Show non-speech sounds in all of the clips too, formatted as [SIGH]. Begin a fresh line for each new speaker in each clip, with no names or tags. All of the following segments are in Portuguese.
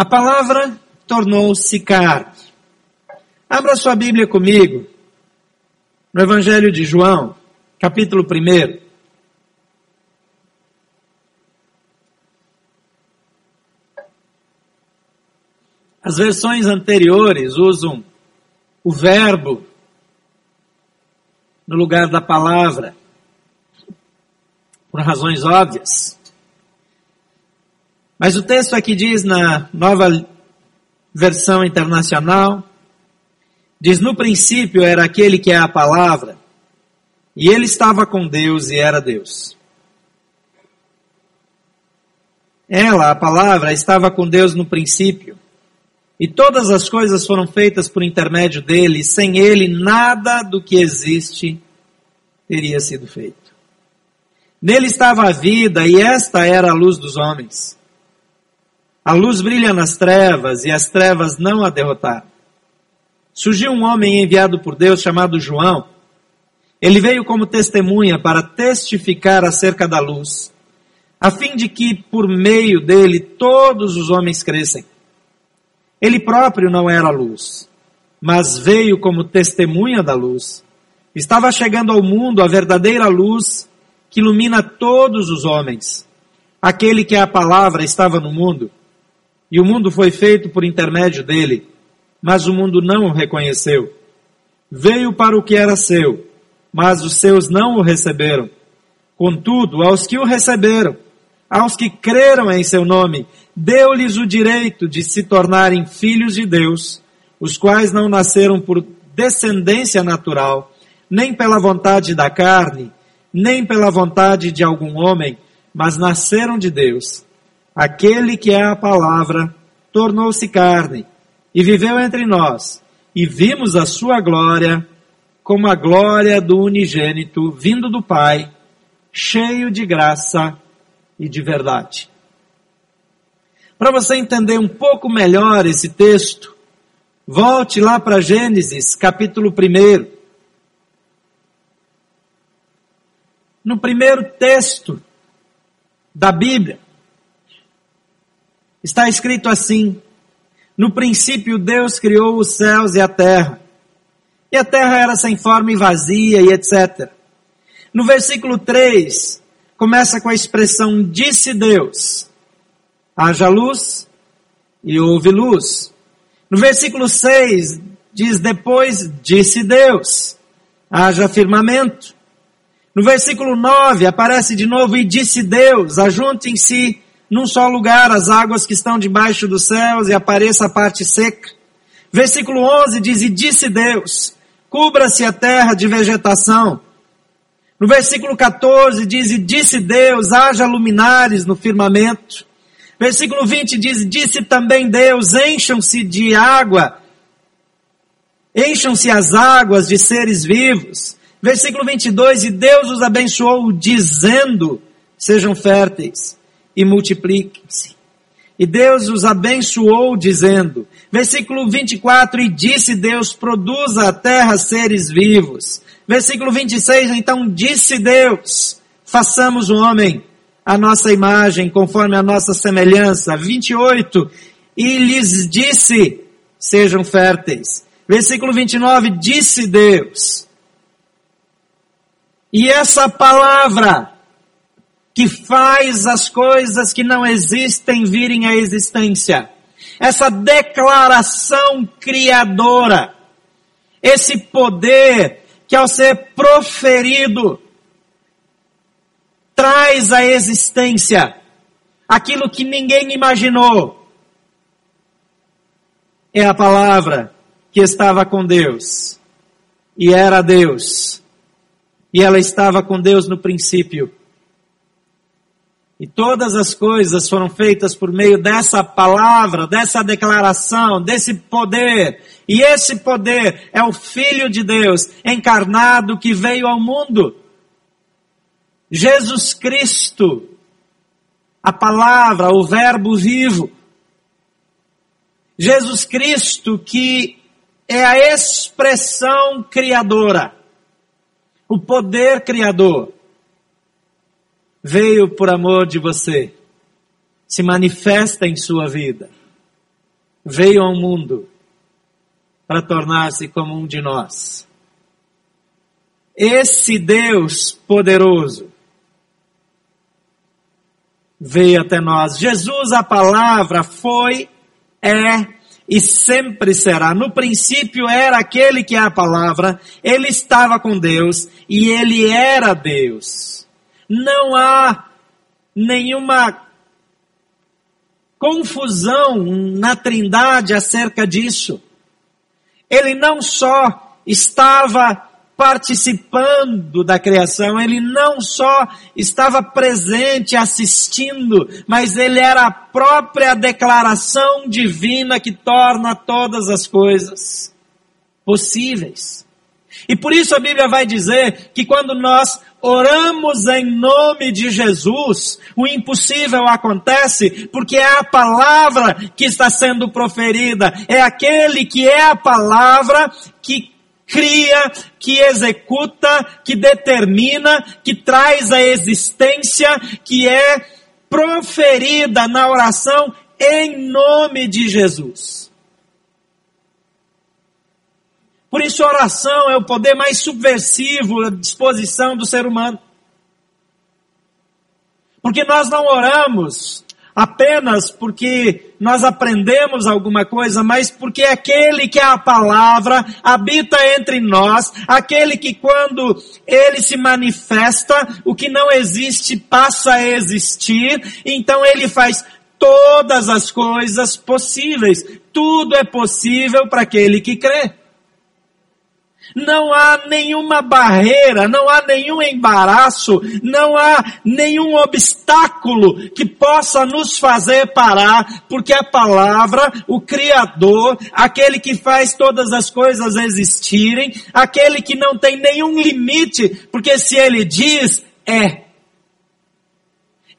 A palavra tornou-se carne. Abra sua Bíblia comigo, no Evangelho de João, capítulo 1. As versões anteriores usam o verbo no lugar da palavra, por razões óbvias. Mas o texto aqui diz na nova versão internacional, diz no princípio era aquele que é a palavra, e ele estava com Deus e era Deus. Ela, a palavra, estava com Deus no princípio. E todas as coisas foram feitas por intermédio dele, sem ele nada do que existe teria sido feito. Nele estava a vida e esta era a luz dos homens. A luz brilha nas trevas e as trevas não a derrotaram. Surgiu um homem enviado por Deus chamado João. Ele veio como testemunha para testificar acerca da luz, a fim de que por meio dele todos os homens crescem. Ele próprio não era luz, mas veio como testemunha da luz. Estava chegando ao mundo a verdadeira luz que ilumina todos os homens. Aquele que é a palavra estava no mundo, e o mundo foi feito por intermédio dele, mas o mundo não o reconheceu. Veio para o que era seu, mas os seus não o receberam. Contudo, aos que o receberam, aos que creram em seu nome, deu-lhes o direito de se tornarem filhos de Deus, os quais não nasceram por descendência natural, nem pela vontade da carne, nem pela vontade de algum homem, mas nasceram de Deus. Aquele que é a palavra tornou-se carne e viveu entre nós, e vimos a sua glória como a glória do unigênito vindo do Pai, cheio de graça e de verdade. Para você entender um pouco melhor esse texto, volte lá para Gênesis, capítulo 1. No primeiro texto da Bíblia, está escrito assim: No princípio Deus criou os céus e a terra. E a terra era sem forma e vazia e etc. No versículo 3, começa com a expressão disse Deus haja luz e houve luz. No versículo 6 diz depois disse Deus, haja firmamento. No versículo 9 aparece de novo e disse Deus, ajuntem-se num só lugar as águas que estão debaixo dos céus e apareça a parte seca. Versículo 11 diz e disse Deus, cubra-se a terra de vegetação. No versículo 14 diz e disse Deus, haja luminares no firmamento. Versículo 20 diz: Disse também Deus: encham-se de água, encham-se as águas de seres vivos. Versículo 22: E Deus os abençoou, dizendo: Sejam férteis e multipliquem-se. E Deus os abençoou, dizendo, versículo 24: E disse Deus: Produza a terra seres vivos. Versículo 26: Então disse Deus: Façamos o homem a nossa imagem, conforme a nossa semelhança. 28. E lhes disse: sejam férteis. Versículo 29, disse Deus. E essa palavra que faz as coisas que não existem virem à existência. Essa declaração criadora. Esse poder que ao ser proferido traz à existência aquilo que ninguém imaginou. É a palavra que estava com Deus e era Deus. E ela estava com Deus no princípio. E todas as coisas foram feitas por meio dessa palavra, dessa declaração, desse poder. E esse poder é o Filho de Deus encarnado que veio ao mundo Jesus Cristo, a palavra, o Verbo vivo. Jesus Cristo, que é a expressão criadora, o poder criador, veio por amor de você, se manifesta em sua vida, veio ao mundo para tornar-se como um de nós. Esse Deus poderoso veio até nós. Jesus, a palavra, foi, é e sempre será. No princípio era aquele que é a palavra, ele estava com Deus e ele era Deus. Não há nenhuma confusão na Trindade acerca disso. Ele não só estava participando da criação, ele não só estava presente assistindo, mas ele era a própria declaração divina que torna todas as coisas possíveis. E por isso a Bíblia vai dizer que quando nós oramos em nome de Jesus, o impossível acontece porque é a palavra que está sendo proferida, é aquele que é a palavra que cria, que executa, que determina, que traz a existência, que é proferida na oração em nome de Jesus. Por isso, a oração é o poder mais subversivo à disposição do ser humano. Porque nós não oramos apenas porque nós aprendemos alguma coisa, mas porque aquele que é a palavra habita entre nós, aquele que quando ele se manifesta, o que não existe passa a existir, então ele faz todas as coisas possíveis. Tudo é possível para aquele que crê. Não há nenhuma barreira, não há nenhum embaraço, não há nenhum obstáculo que possa nos fazer parar, porque a palavra, o Criador, aquele que faz todas as coisas existirem, aquele que não tem nenhum limite, porque se ele diz, é.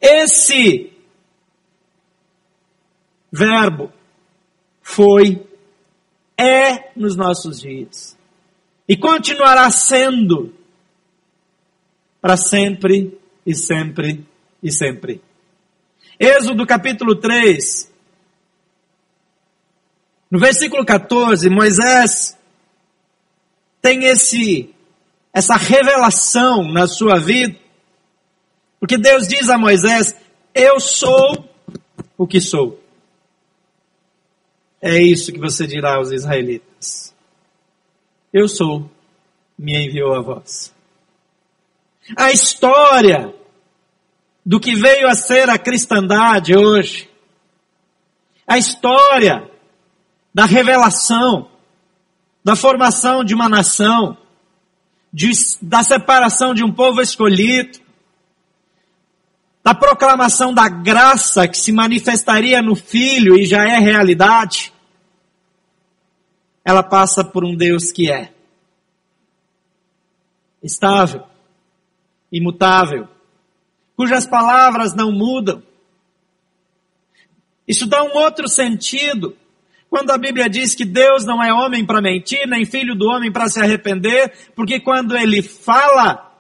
Esse verbo foi, é nos nossos dias e continuará sendo para sempre e sempre e sempre. Êxodo capítulo 3, no versículo 14, Moisés tem esse essa revelação na sua vida, porque Deus diz a Moisés: Eu sou o que sou. É isso que você dirá aos israelitas. Eu sou, me enviou a voz. A história do que veio a ser a cristandade hoje, a história da revelação, da formação de uma nação, de, da separação de um povo escolhido, da proclamação da graça que se manifestaria no Filho e já é realidade, ela passa por um Deus que é estável, imutável, cujas palavras não mudam. Isso dá um outro sentido. Quando a Bíblia diz que Deus não é homem para mentir, nem filho do homem para se arrepender, porque quando ele fala,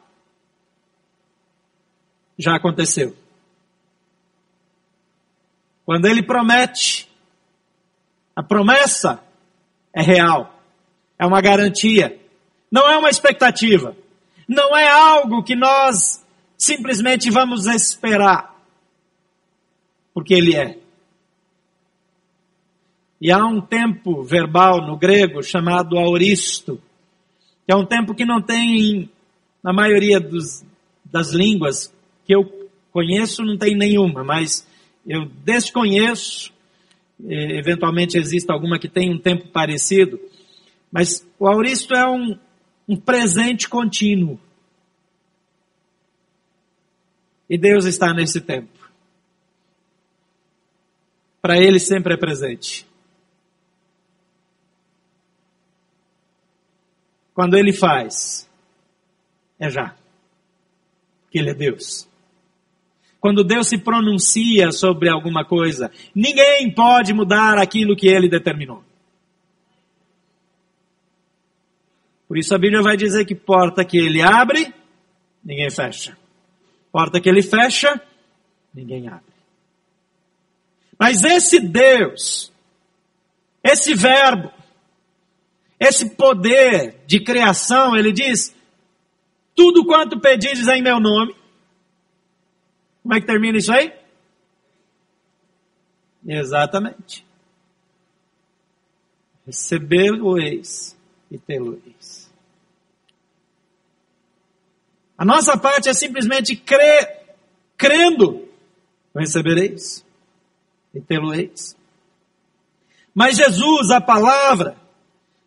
já aconteceu. Quando ele promete, a promessa é real. É uma garantia. Não é uma expectativa. Não é algo que nós simplesmente vamos esperar. Porque ele é. E há um tempo verbal no grego chamado auristo, que é um tempo que não tem na maioria dos, das línguas que eu conheço, não tem nenhuma, mas eu desconheço eventualmente exista alguma que tenha um tempo parecido, mas o auristo é um, um presente contínuo. E Deus está nesse tempo. Para Ele sempre é presente. Quando Ele faz, é já. Porque Ele é Deus quando Deus se pronuncia sobre alguma coisa, ninguém pode mudar aquilo que ele determinou. Por isso a Bíblia vai dizer que porta que ele abre, ninguém fecha. Porta que ele fecha, ninguém abre. Mas esse Deus, Esse verbo, esse poder de criação, ele diz: tudo quanto pedires em meu nome. Como é que termina isso aí? Exatamente. Receber-o-eis e tê-lo-eis. A nossa parte é simplesmente crer, crendo, recebereis e tê-lo-eis. Mas Jesus, a palavra,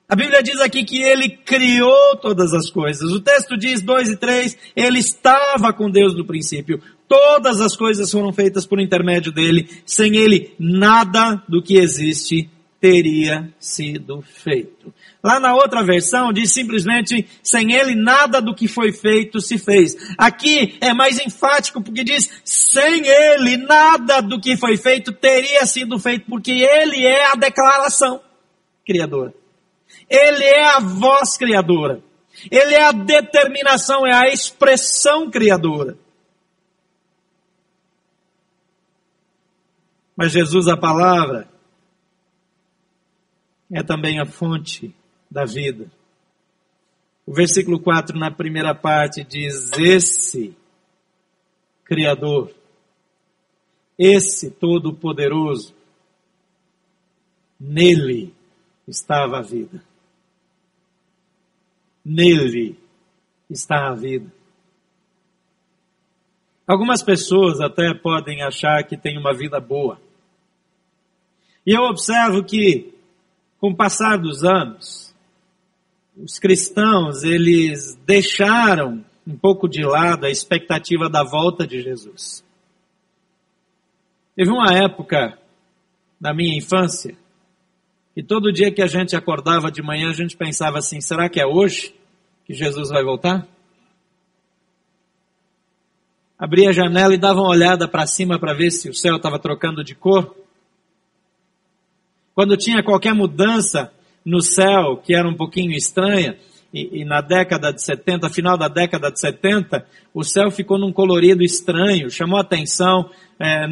a Bíblia diz aqui que ele criou todas as coisas. O texto diz 2 e 3, ele estava com Deus no princípio. Todas as coisas foram feitas por intermédio dele. Sem ele, nada do que existe teria sido feito. Lá na outra versão diz simplesmente, sem ele nada do que foi feito se fez. Aqui é mais enfático porque diz, sem ele nada do que foi feito teria sido feito, porque ele é a declaração criadora. Ele é a voz criadora. Ele é a determinação, é a expressão criadora. Mas Jesus, a palavra, é também a fonte da vida. O versículo 4, na primeira parte, diz: Esse Criador, esse Todo-Poderoso, nele estava a vida. Nele está a vida. Algumas pessoas até podem achar que têm uma vida boa. E eu observo que, com o passar dos anos, os cristãos, eles deixaram um pouco de lado a expectativa da volta de Jesus. Teve uma época na minha infância e todo dia que a gente acordava de manhã, a gente pensava assim: será que é hoje que Jesus vai voltar? Abria a janela e dava uma olhada para cima para ver se o céu estava trocando de cor. Quando tinha qualquer mudança no céu, que era um pouquinho estranha, e, e, na década de 70, final da década de 70, o céu ficou num colorido estranho, chamou atenção é,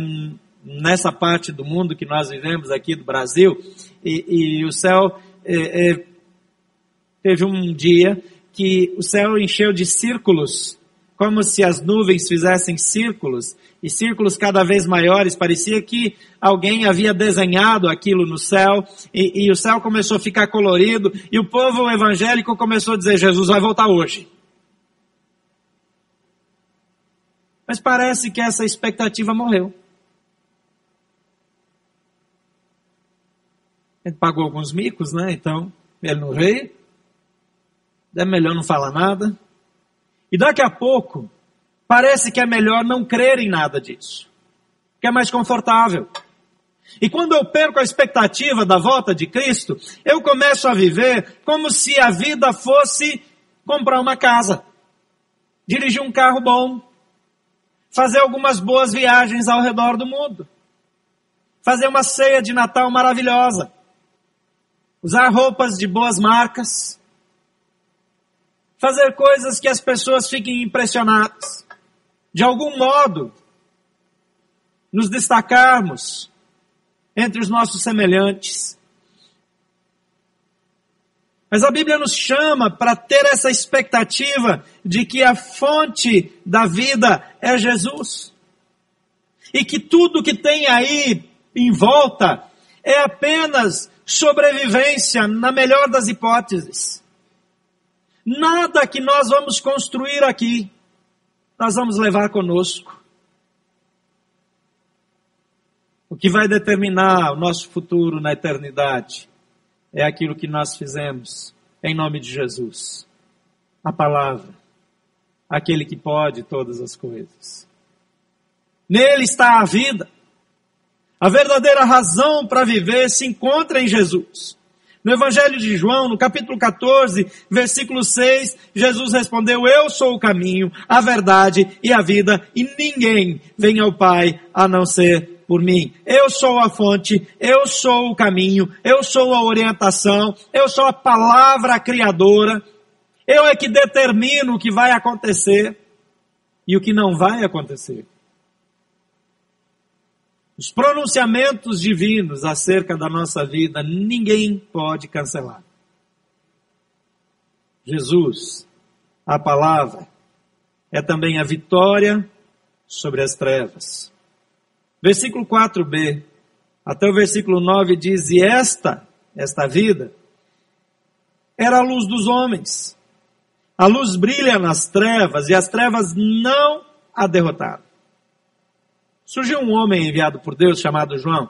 nessa parte do mundo que nós vivemos aqui do Brasil, e, e o céu é, é, teve um dia que o céu encheu de círculos, como se as nuvens fizessem círculos, e círculos cada vez maiores, parecia que alguém havia desenhado aquilo no céu, e, e o céu começou a ficar colorido, e o povo evangélico começou a dizer, Jesus vai voltar hoje. Mas parece que essa expectativa morreu. Ele pagou alguns micos, né? Então, ele não veio. É melhor não falar nada. E daqui a pouco, parece que é melhor não crer em nada disso. Que é mais confortável. E quando eu perco a expectativa da volta de Cristo, eu começo a viver como se a vida fosse comprar uma casa, dirigir um carro bom, fazer algumas boas viagens ao redor do mundo, fazer uma ceia de Natal maravilhosa usar roupas de boas marcas, fazer coisas que as pessoas fiquem impressionadas. De algum modo, nos destacarmos entre os nossos semelhantes. Mas a Bíblia nos chama para ter essa expectativa de que a fonte da vida é Jesus. E que tudo que tem aí em volta é apenas sobrevivência, na melhor das hipóteses. Nada que nós vamos construir aqui, nós vamos levar conosco. O que vai determinar o nosso futuro na eternidade é aquilo que nós fizemos em nome de Jesus. A palavra, aquele que pode todas as coisas. Nele está a vida. A verdadeira razão para viver se encontra em Jesus. No Evangelho de João, no capítulo 14, versículo 6, Jesus respondeu, eu sou o caminho, a verdade e a vida, e ninguém vem ao Pai a não ser por mim. Eu sou a fonte, eu sou o caminho, eu sou a orientação, eu sou a palavra criadora, eu é que determino o que vai acontecer e o que não vai acontecer. Os pronunciamentos divinos acerca da nossa vida, ninguém pode cancelar. Jesus, a palavra, é também a vitória sobre as trevas. Versículo 4b até o versículo 9 diz: E esta, esta vida, era a luz dos homens. A luz brilha nas trevas e as trevas não a derrotaram. Surgiu um homem enviado por Deus chamado João,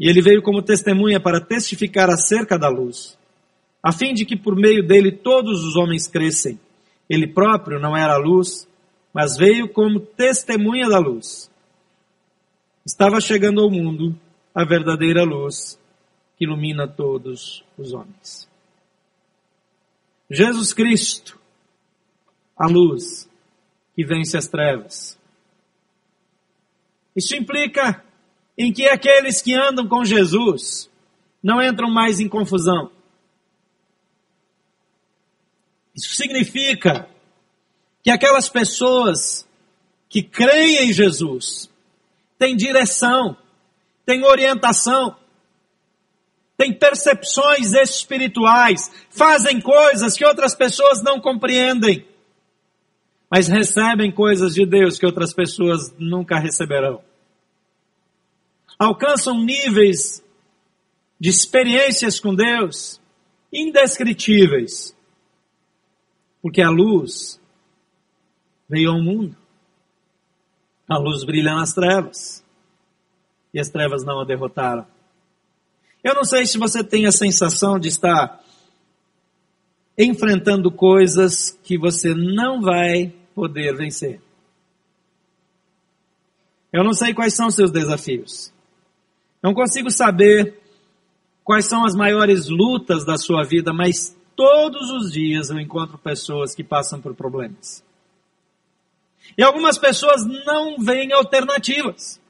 e ele veio como testemunha para testificar acerca da luz, a fim de que por meio dele todos os homens crescem. Ele próprio não era a luz, mas veio como testemunha da luz. Estava chegando ao mundo a verdadeira luz que ilumina todos os homens. Jesus Cristo, a luz que vence as trevas. Isso implica em que aqueles que andam com Jesus não entram mais em confusão. Isso significa que aquelas pessoas que creem em Jesus têm direção, têm orientação, têm percepções espirituais, fazem coisas que outras pessoas não compreendem, mas recebem coisas de Deus que outras pessoas nunca receberão. Alcançam níveis de experiências com Deus indescritíveis, porque a luz veio ao mundo. A luz brilha nas trevas. E as trevas não a derrotaram. Eu não sei se você tem a sensação de estar enfrentando coisas que você não vai poder vencer. Eu não sei quais são os seus desafios. Não consigo saber quais são as maiores lutas da sua vida, mas todos os dias eu encontro pessoas que passam por problemas. E algumas pessoas não veem alternativas.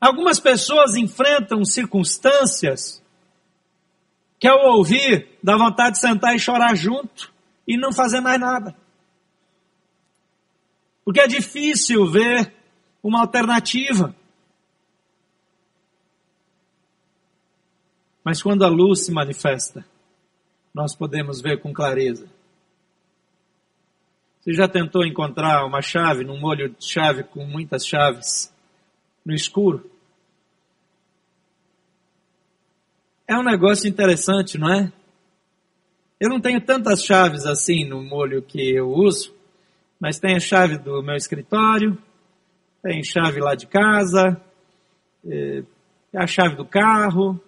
Algumas pessoas enfrentam circunstâncias que ao ouvir dá vontade de sentar e chorar junto e não fazer mais nada. Porque é difícil ver uma alternativa. Mas quando a luz se manifesta, nós podemos ver com clareza. Você já tentou encontrar uma chave num molho de chave com muitas chaves no escuro? É um negócio interessante, não é? Eu não tenho tantas chaves assim no molho que eu uso, mas tem a chave do meu escritório, tem chave lá de casa, é a chave do carro,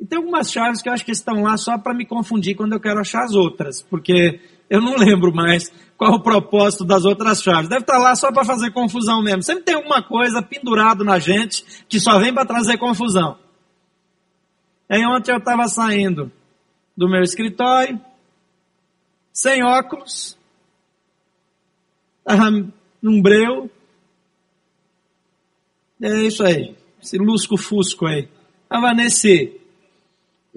e tem algumas chaves que eu acho que estão lá só para me confundir quando eu quero achar as outras, porque eu não [LAUGHS] lembro mais qual o propósito das outras chaves. Deve estar lá só para fazer confusão mesmo. Sempre tem alguma coisa pendurado na gente que só vem para trazer confusão. Aí ontem eu estava saindo do meu escritório, sem óculos, estava num breu. É isso aí, esse lusco-fusco aí. Estava nesse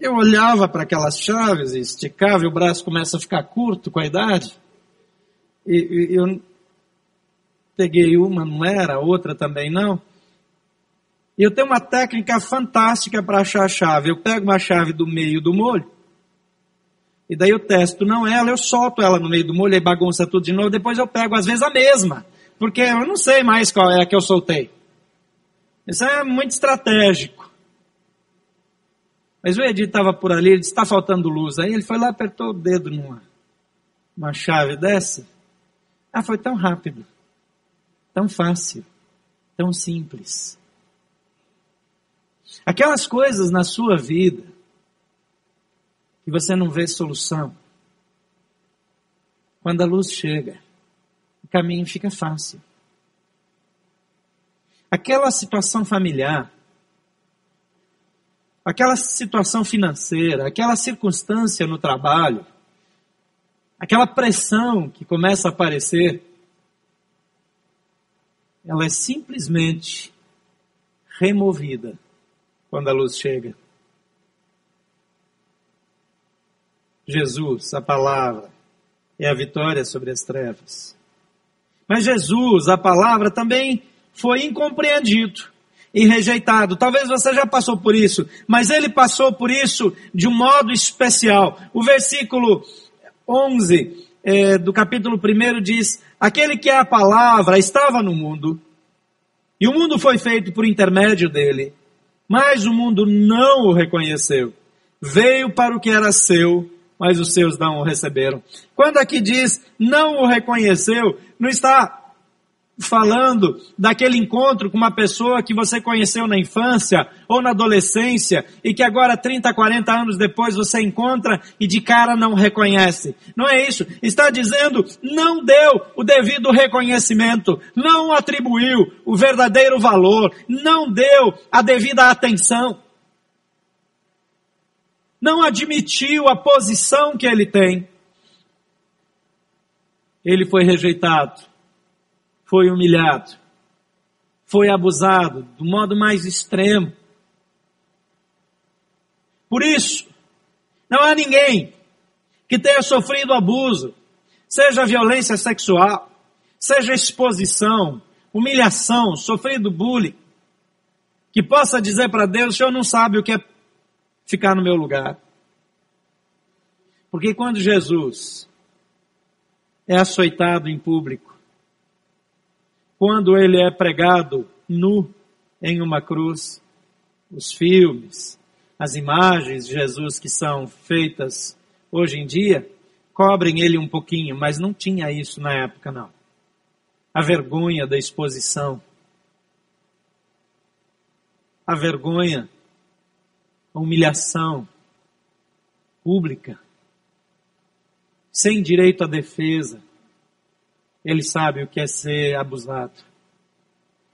eu olhava para aquelas chaves, esticava e o braço começa a ficar curto com a idade. E, e eu peguei uma, não era, outra também não. E eu tenho uma técnica fantástica para achar a chave. Eu pego uma chave do meio do molho, e daí eu testo não ela, eu solto ela no meio do molho, e bagunça tudo de novo, depois eu pego às vezes a mesma, porque eu não sei mais qual é a que eu soltei. Isso é muito estratégico. Mas o Edi estava por ali, ele disse, está faltando luz. Aí ele foi lá, apertou o dedo numa uma chave dessa. Ah, foi tão rápido, tão fácil, tão simples. Aquelas coisas na sua vida que você não vê solução, quando a luz chega, o caminho fica fácil. Aquela situação familiar aquela situação financeira, aquela circunstância no trabalho, aquela pressão que começa a aparecer, ela é simplesmente removida quando a luz chega. Jesus, a palavra, é a vitória sobre as trevas. Mas Jesus, a palavra, também foi incompreendido e rejeitado. Talvez você já passou por isso, mas ele passou por isso de um modo especial. O versículo 11 é, do capítulo 1 diz: Aquele que é a palavra estava no mundo, e o mundo foi feito por intermédio dele, mas o mundo não o reconheceu. Veio para o que era seu, mas os seus não o receberam. Quando aqui diz não o reconheceu, não está falando daquele encontro com uma pessoa que você conheceu na infância ou na adolescência e que agora 30, 40 anos depois você encontra e de cara não reconhece. Não é isso. Está dizendo não deu o devido reconhecimento, não atribuiu o verdadeiro valor, não deu a devida atenção. Não admitiu a posição que ele tem. Ele foi rejeitado foi humilhado, foi abusado do modo mais extremo. Por isso, não há ninguém que tenha sofrido abuso, seja violência sexual, seja exposição, humilhação, sofrido bullying, que possa dizer para Deus: o Senhor não sabe o que é ficar no meu lugar. Porque quando Jesus é açoitado em público, quando ele é pregado nu em uma cruz, os filmes, as imagens de Jesus que são feitas hoje em dia, cobrem ele um pouquinho, mas não tinha isso na época, não. A vergonha da exposição. A vergonha, a humilhação pública, sem direito à defesa, ele sabe o que é ser abusado.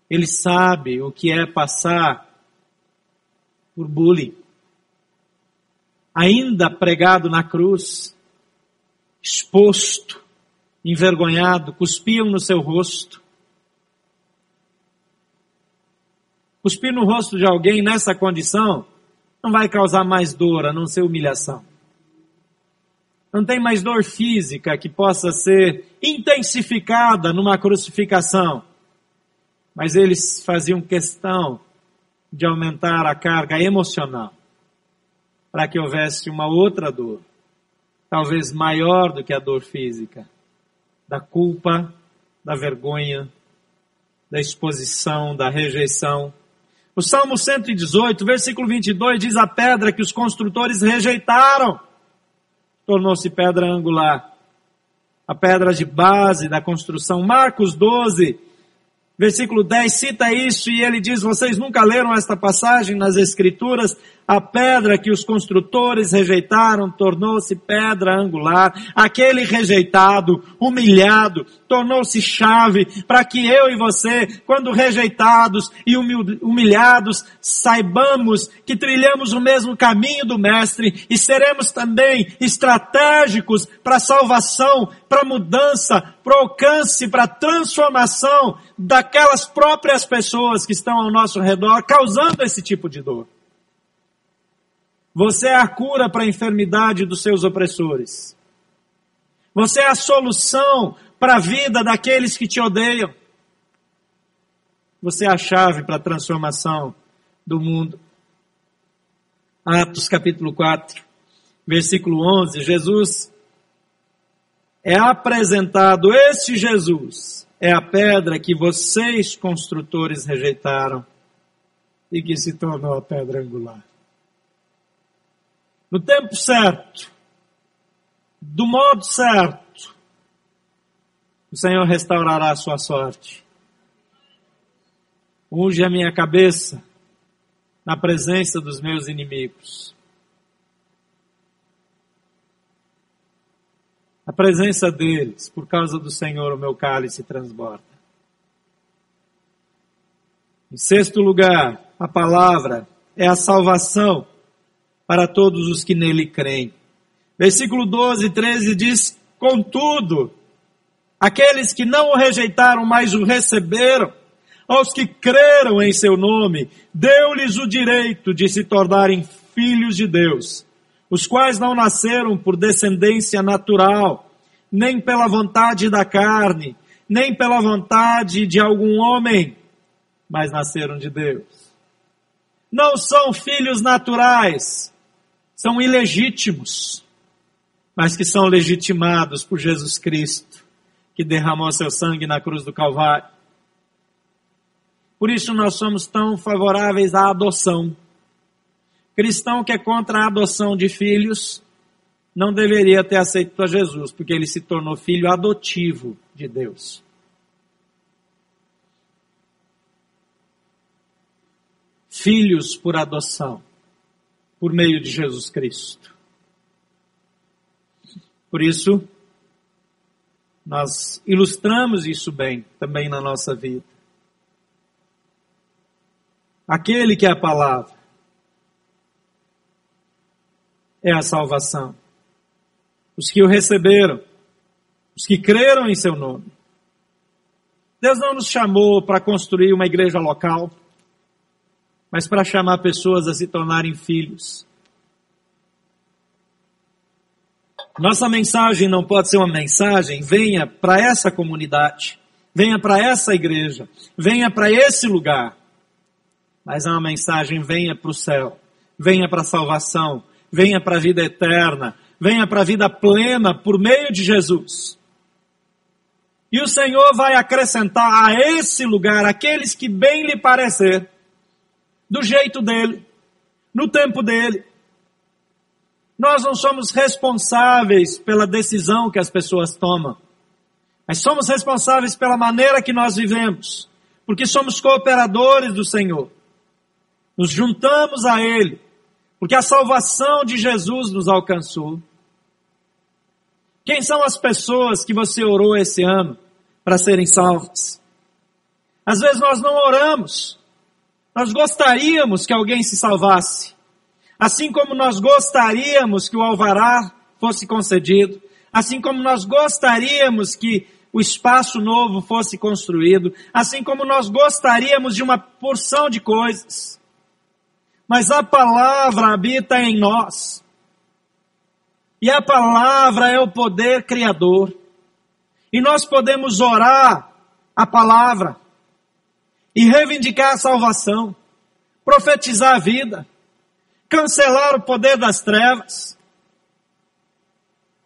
Ele sabe o que é passar por bullying. Ainda pregado na cruz, exposto, envergonhado, cuspiam no seu rosto. Cuspir no rosto de alguém nessa condição não vai causar mais dor, a não ser humilhação. Não tem mais dor física que possa ser intensificada numa crucificação. Mas eles faziam questão de aumentar a carga emocional para que houvesse uma outra dor, talvez maior do que a dor física, da culpa, da vergonha, da exposição, da rejeição. O Salmo 118, versículo 22 diz: A pedra que os construtores rejeitaram tornou-se pedra angular. A pedra de base da construção. Marcos 12, versículo 10 cita isso e ele diz: Vocês nunca leram esta passagem nas Escrituras? A pedra que os construtores rejeitaram tornou-se pedra angular. Aquele rejeitado, humilhado, tornou-se chave para que eu e você, quando rejeitados e humilhados, saibamos que trilhamos o mesmo caminho do Mestre e seremos também estratégicos para salvação, para mudança, para alcance, para transformação daquelas próprias pessoas que estão ao nosso redor, causando esse tipo de dor. Você é a cura para a enfermidade dos seus opressores. Você é a solução para a vida daqueles que te odeiam. Você é a chave para a transformação do mundo. Atos capítulo 4, versículo 11, Jesus é apresentado, este Jesus é a pedra que vocês construtores rejeitaram e que se tornou a pedra angular no tempo certo, do modo certo, o Senhor restaurará a sua sorte. Unge a minha cabeça na presença dos meus inimigos. A presença deles, por causa do Senhor, o meu cálice transborda. Em sexto lugar, a palavra é a salvação para todos os que nele creem. Versículo 12 e 13 diz: Contudo, aqueles que não o rejeitaram, mas o receberam, aos que creram em seu nome, deu-lhes o direito de se tornarem filhos de Deus, os quais não nasceram por descendência natural, nem pela vontade da carne, nem pela vontade de algum homem, mas nasceram de Deus. não são filhos naturais, são ilegítimos, mas que são legitimados por Jesus Cristo, que derramou seu sangue na cruz do Calvário. Por isso nós somos tão favoráveis à adoção. Cristão que é contra a adoção de filhos não deveria ter aceito a Jesus, porque ele se tornou filho adotivo de Deus. Filhos por adoção, por meio de Jesus Cristo. Por isso, nós ilustramos isso bem também na nossa vida. Aquele que é a palavra é a salvação. Os que o receberam, os que creram em seu nome. Deus não nos chamou para construir uma igreja local, mas para chamar pessoas a se tornarem filhos. Nossa mensagem não pode ser uma mensagem, venha para essa comunidade, venha para essa igreja, venha para esse lugar. Mas é uma mensagem: venha para o céu, venha para a salvação, venha para a vida eterna, venha para a vida plena por meio de Jesus. E o Senhor vai acrescentar a esse lugar aqueles que bem lhe parecer, do jeito dele, no tempo dele. Nós não somos responsáveis pela decisão que as pessoas tomam, mas somos responsáveis pela maneira que nós vivemos, porque somos cooperadores do Senhor nos juntamos a Ele, porque a salvação de Jesus nos alcançou. Quem são as pessoas que você orou esse ano para serem salvas? Às vezes nós não oramos, nós gostaríamos que alguém se salvasse, assim como nós gostaríamos que o alvará fosse concedido, assim como nós gostaríamos que o espaço novo fosse construído, assim como nós gostaríamos de uma porção de coisas mas a palavra habita em nós. E a palavra é o poder criador. E nós podemos orar a palavra e reivindicar a salvação, profetizar a vida, cancelar o poder das trevas.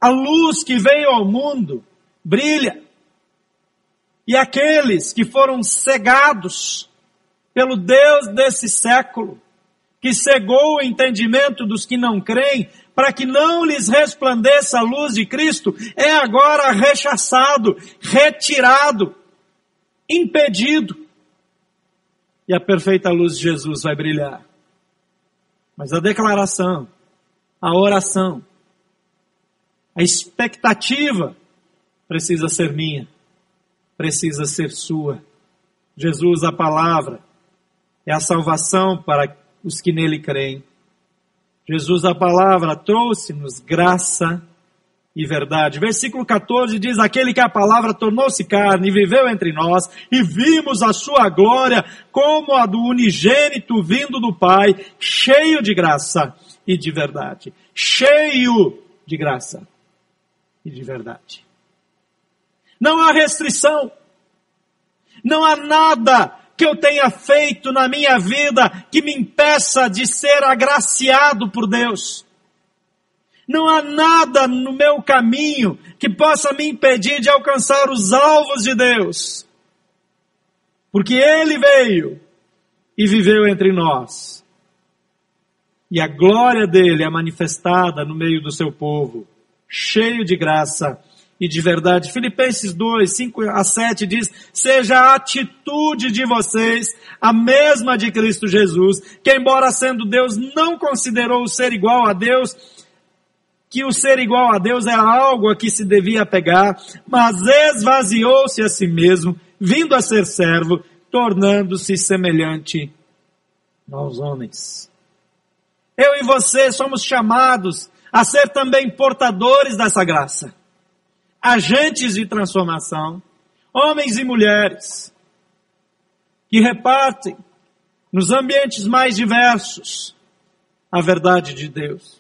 A luz que veio ao mundo brilha. E aqueles que foram cegados pelo Deus desse século que cegou o entendimento dos que não creem, para que não lhes resplandeça a luz de Cristo, é agora rechaçado, retirado, impedido. E a perfeita luz de Jesus vai brilhar. Mas a declaração, a oração, a expectativa precisa ser minha, precisa ser sua. Jesus, a palavra, é a salvação para os que nele creem. Jesus, a palavra, trouxe-nos graça e verdade. Versículo 14 diz: Aquele que a palavra tornou-se carne e viveu entre nós, e vimos a sua glória como a do unigênito vindo do Pai, cheio de graça e de verdade. Cheio de graça e de verdade. Não há restrição, não há nada que eu tenha feito na minha vida que me impeça de ser agraciado por Deus. Não há nada no meu caminho que possa me impedir de alcançar os alvos de Deus. Porque Ele veio e viveu entre nós. E a glória dele é manifestada no meio do seu povo, cheio de graça e de verdade. Filipenses 2, 5 a 7 diz, seja a atitude de vocês a mesma de Cristo Jesus, que embora sendo Deus não considerou o ser igual a Deus, que o ser igual a Deus era algo a que se devia pegar, mas esvaziou-se a si mesmo, vindo a ser servo, tornando-se semelhante aos homens. Eu e você somos chamados a ser também portadores dessa graça agentes de transformação, homens e mulheres, que repartem nos ambientes mais diversos a verdade de Deus.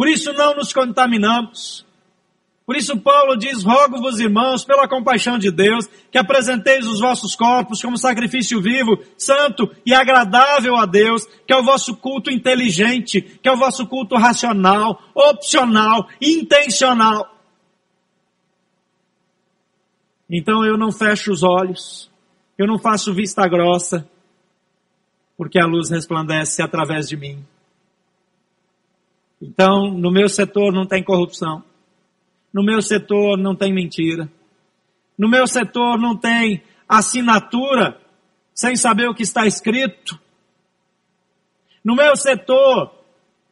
Por isso não nos contaminamos, Por isso Paulo diz, rogo-vos irmãos, pela compaixão de Deus, que apresenteis os vossos corpos como sacrifício vivo, santo e agradável a Deus, que é o vosso culto inteligente, que é o vosso culto racional, opcional, intencional. Então eu não fecho os olhos, eu não faço vista grossa, porque a luz resplandece através de mim. Então, no meu setor não tem corrupção. No meu setor não tem mentira. No meu setor não tem assinatura sem saber o que está escrito. No meu setor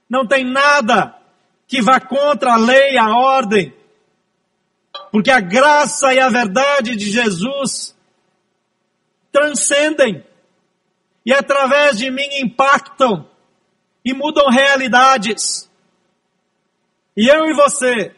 não tem nada que vá contra a lei, a ordem. Porque a graça e a verdade de Jesus transcendem e através de mim impactam e mudam realidades. E eu e você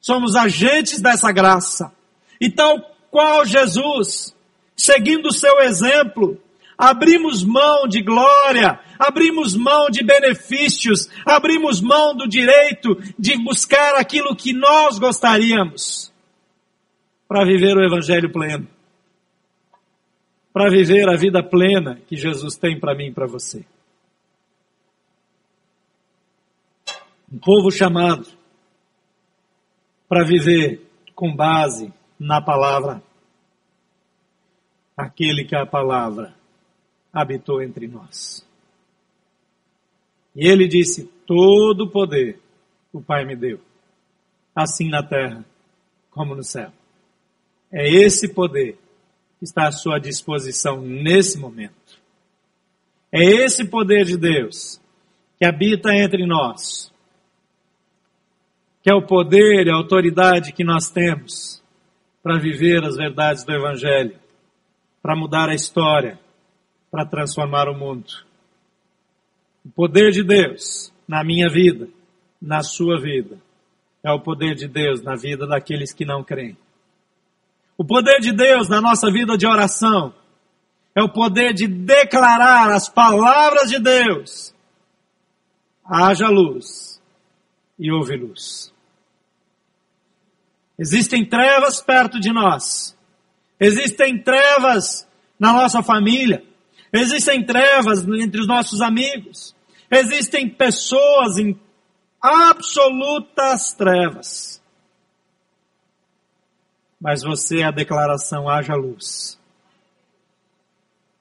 somos agentes dessa graça. E tal qual Jesus, seguindo o seu exemplo, abrimos mão de glória, abrimos mão de benefícios, abrimos mão do direito de buscar aquilo que nós gostaríamos para viver o Evangelho pleno, para viver a vida plena que Jesus tem para mim e para você. Um povo chamado para viver com base na palavra. Aquele que a palavra habitou entre nós. E ele disse: Todo o poder o Pai me deu, assim na terra como no céu. É esse poder que está à sua disposição nesse momento. É esse poder de Deus que habita entre nós que é o poder e a autoridade que nós temos para viver as verdades do Evangelho, para mudar a história, para transformar o mundo. O poder de Deus na minha vida, na sua vida, é o poder de Deus na vida daqueles que não creem. O poder de Deus na nossa vida de oração é o poder de declarar as palavras de Deus. Haja luz e houve luz. Existem trevas perto de nós. Existem trevas na nossa família. Existem trevas entre os nossos amigos. Existem pessoas em absolutas trevas. Mas você é a declaração haja luz.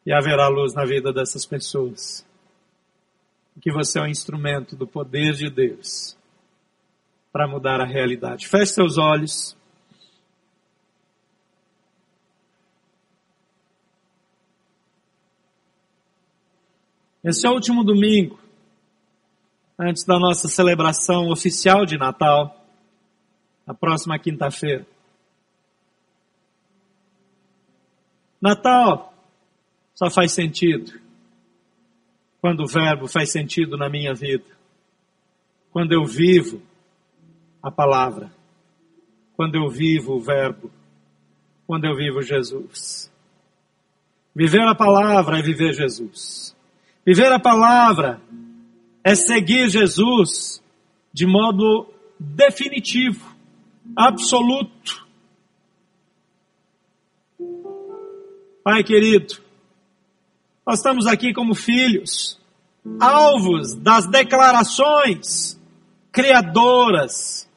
E haverá luz na vida dessas pessoas. Que você é um instrumento do poder de Deus para mudar a realidade. Feche seus olhos. Esse é o último domingo, antes da nossa celebração oficial de Natal, na próxima quinta-feira. Natal só faz sentido quando o Verbo faz sentido na minha vida. Quando eu vivo a palavra, quando eu vivo o Verbo, quando eu vivo Jesus. Viver a palavra é viver Jesus. Viver a palavra é seguir Jesus de modo definitivo, absoluto. Pai querido, nós estamos aqui como filhos, alvos das declarações criadoras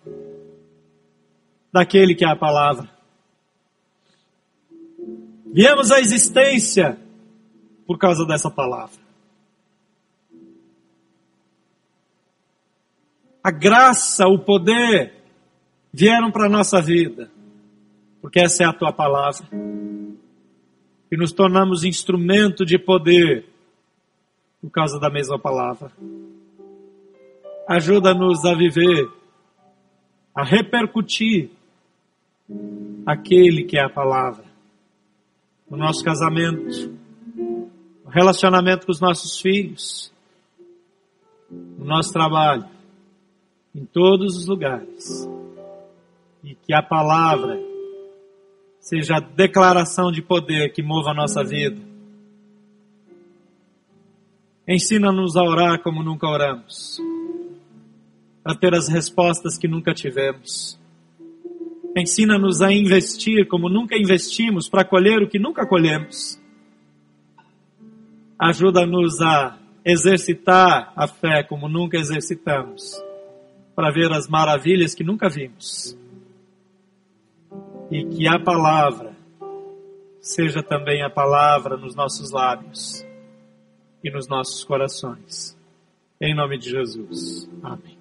daquele que é a palavra. Viemos à existência por causa dessa palavra. A graça, o poder vieram para a nossa vida, porque essa é a tua palavra. E nos tornamos instrumento de poder por causa da mesma palavra. Ajuda-nos a viver, a repercutir aquele que é a palavra. No nosso casamento, no relacionamento com os nossos filhos, no nosso trabalho, em todos os lugares. E que a palavra seja a declaração de poder que mova a nossa vida. Ensina-nos a orar como nunca oramos, a ter as respostas que nunca tivemos Ensina-nos a investir como nunca investimos para colher o que nunca colhemos. Ajuda-nos a exercitar a fé como nunca exercitamos, para ver as maravilhas que nunca vimos. E que a palavra seja também a palavra nos nossos lábios e nos nossos corações. Em nome de Jesus. Amém.